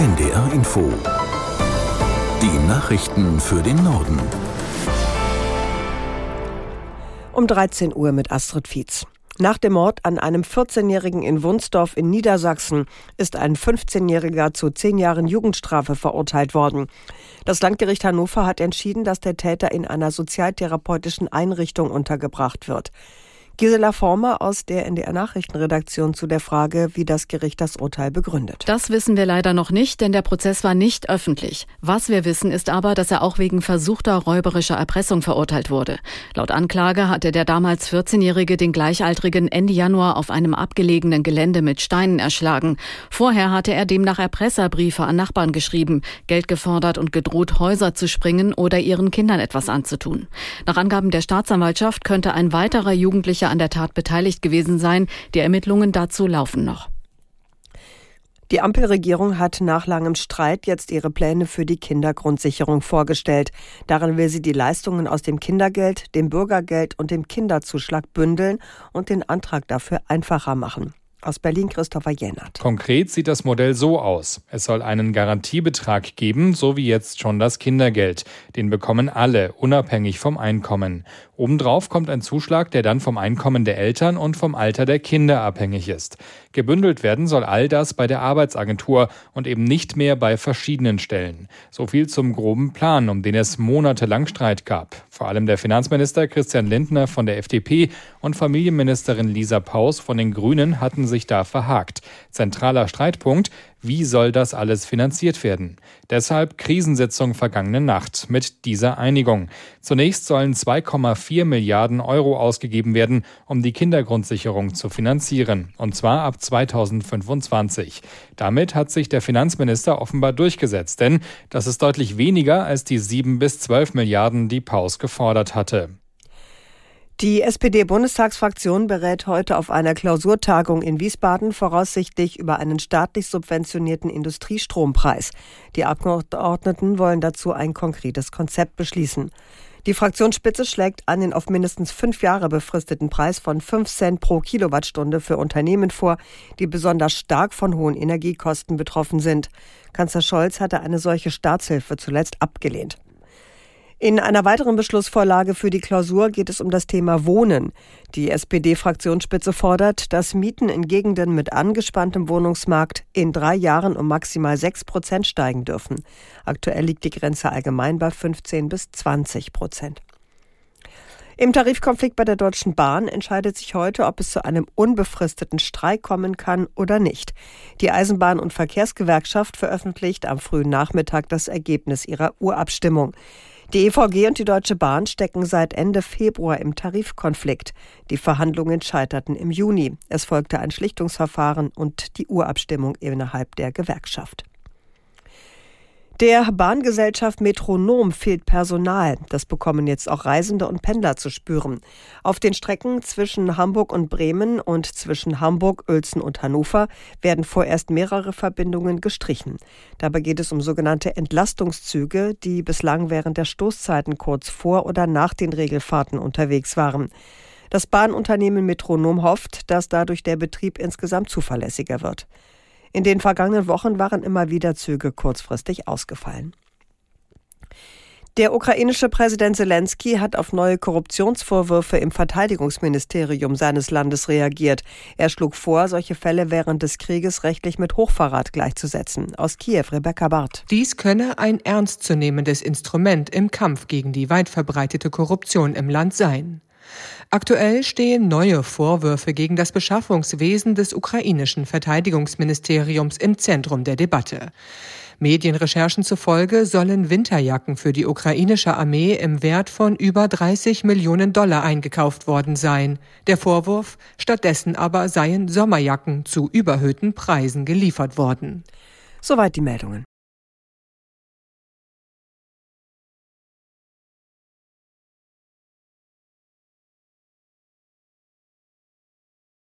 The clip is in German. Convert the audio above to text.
NDR Info. Die Nachrichten für den Norden. Um 13 Uhr mit Astrid Fietz. Nach dem Mord an einem 14-Jährigen in Wunsdorf in Niedersachsen ist ein 15-Jähriger zu 10 Jahren Jugendstrafe verurteilt worden. Das Landgericht Hannover hat entschieden, dass der Täter in einer sozialtherapeutischen Einrichtung untergebracht wird. Gisela Former aus der NDR Nachrichtenredaktion zu der Frage, wie das Gericht das Urteil begründet. Das wissen wir leider noch nicht, denn der Prozess war nicht öffentlich. Was wir wissen, ist aber, dass er auch wegen versuchter räuberischer Erpressung verurteilt wurde. Laut Anklage hatte der damals 14-Jährige den Gleichaltrigen Ende Januar auf einem abgelegenen Gelände mit Steinen erschlagen. Vorher hatte er demnach Erpresserbriefe an Nachbarn geschrieben, Geld gefordert und gedroht, Häuser zu springen oder ihren Kindern etwas anzutun. Nach Angaben der Staatsanwaltschaft könnte ein weiterer Jugendlicher an der Tat beteiligt gewesen sein. Die Ermittlungen dazu laufen noch. Die Ampelregierung hat nach langem Streit jetzt ihre Pläne für die Kindergrundsicherung vorgestellt. Darin will sie die Leistungen aus dem Kindergeld, dem Bürgergeld und dem Kinderzuschlag bündeln und den Antrag dafür einfacher machen. Aus Berlin Christopher Jennert. Konkret sieht das Modell so aus. Es soll einen Garantiebetrag geben, so wie jetzt schon das Kindergeld. Den bekommen alle, unabhängig vom Einkommen. Obendrauf kommt ein Zuschlag, der dann vom Einkommen der Eltern und vom Alter der Kinder abhängig ist. Gebündelt werden soll all das bei der Arbeitsagentur und eben nicht mehr bei verschiedenen Stellen. So viel zum groben Plan, um den es monatelang Streit gab. Vor allem der Finanzminister Christian Lindner von der FDP und Familienministerin Lisa Paus von den Grünen hatten sich da verhakt. Zentraler Streitpunkt, wie soll das alles finanziert werden? Deshalb Krisensitzung vergangene Nacht mit dieser Einigung. Zunächst sollen 2,4 Milliarden Euro ausgegeben werden, um die Kindergrundsicherung zu finanzieren. Und zwar ab 2025. Damit hat sich der Finanzminister offenbar durchgesetzt, denn das ist deutlich weniger als die 7 bis 12 Milliarden, die Paus gefordert hatte. Die SPD-Bundestagsfraktion berät heute auf einer Klausurtagung in Wiesbaden voraussichtlich über einen staatlich subventionierten Industriestrompreis. Die Abgeordneten wollen dazu ein konkretes Konzept beschließen. Die Fraktionsspitze schlägt einen auf mindestens fünf Jahre befristeten Preis von fünf Cent pro Kilowattstunde für Unternehmen vor, die besonders stark von hohen Energiekosten betroffen sind. Kanzler Scholz hatte eine solche Staatshilfe zuletzt abgelehnt. In einer weiteren Beschlussvorlage für die Klausur geht es um das Thema Wohnen. Die SPD-Fraktionsspitze fordert, dass Mieten in Gegenden mit angespanntem Wohnungsmarkt in drei Jahren um maximal sechs Prozent steigen dürfen. Aktuell liegt die Grenze allgemein bei 15 bis 20 Prozent. Im Tarifkonflikt bei der Deutschen Bahn entscheidet sich heute, ob es zu einem unbefristeten Streik kommen kann oder nicht. Die Eisenbahn- und Verkehrsgewerkschaft veröffentlicht am frühen Nachmittag das Ergebnis ihrer Urabstimmung. Die EVG und die Deutsche Bahn stecken seit Ende Februar im Tarifkonflikt. Die Verhandlungen scheiterten im Juni. Es folgte ein Schlichtungsverfahren und die Urabstimmung innerhalb der Gewerkschaft. Der Bahngesellschaft Metronom fehlt Personal. Das bekommen jetzt auch Reisende und Pendler zu spüren. Auf den Strecken zwischen Hamburg und Bremen und zwischen Hamburg, Uelzen und Hannover werden vorerst mehrere Verbindungen gestrichen. Dabei geht es um sogenannte Entlastungszüge, die bislang während der Stoßzeiten kurz vor oder nach den Regelfahrten unterwegs waren. Das Bahnunternehmen Metronom hofft, dass dadurch der Betrieb insgesamt zuverlässiger wird. In den vergangenen Wochen waren immer wieder Züge kurzfristig ausgefallen. Der ukrainische Präsident Zelensky hat auf neue Korruptionsvorwürfe im Verteidigungsministerium seines Landes reagiert. Er schlug vor, solche Fälle während des Krieges rechtlich mit Hochverrat gleichzusetzen. Aus Kiew, Rebecca Barth. Dies könne ein ernstzunehmendes Instrument im Kampf gegen die weit verbreitete Korruption im Land sein. Aktuell stehen neue Vorwürfe gegen das Beschaffungswesen des ukrainischen Verteidigungsministeriums im Zentrum der Debatte. Medienrecherchen zufolge sollen Winterjacken für die ukrainische Armee im Wert von über 30 Millionen Dollar eingekauft worden sein. Der Vorwurf, stattdessen aber seien Sommerjacken zu überhöhten Preisen geliefert worden. Soweit die Meldungen.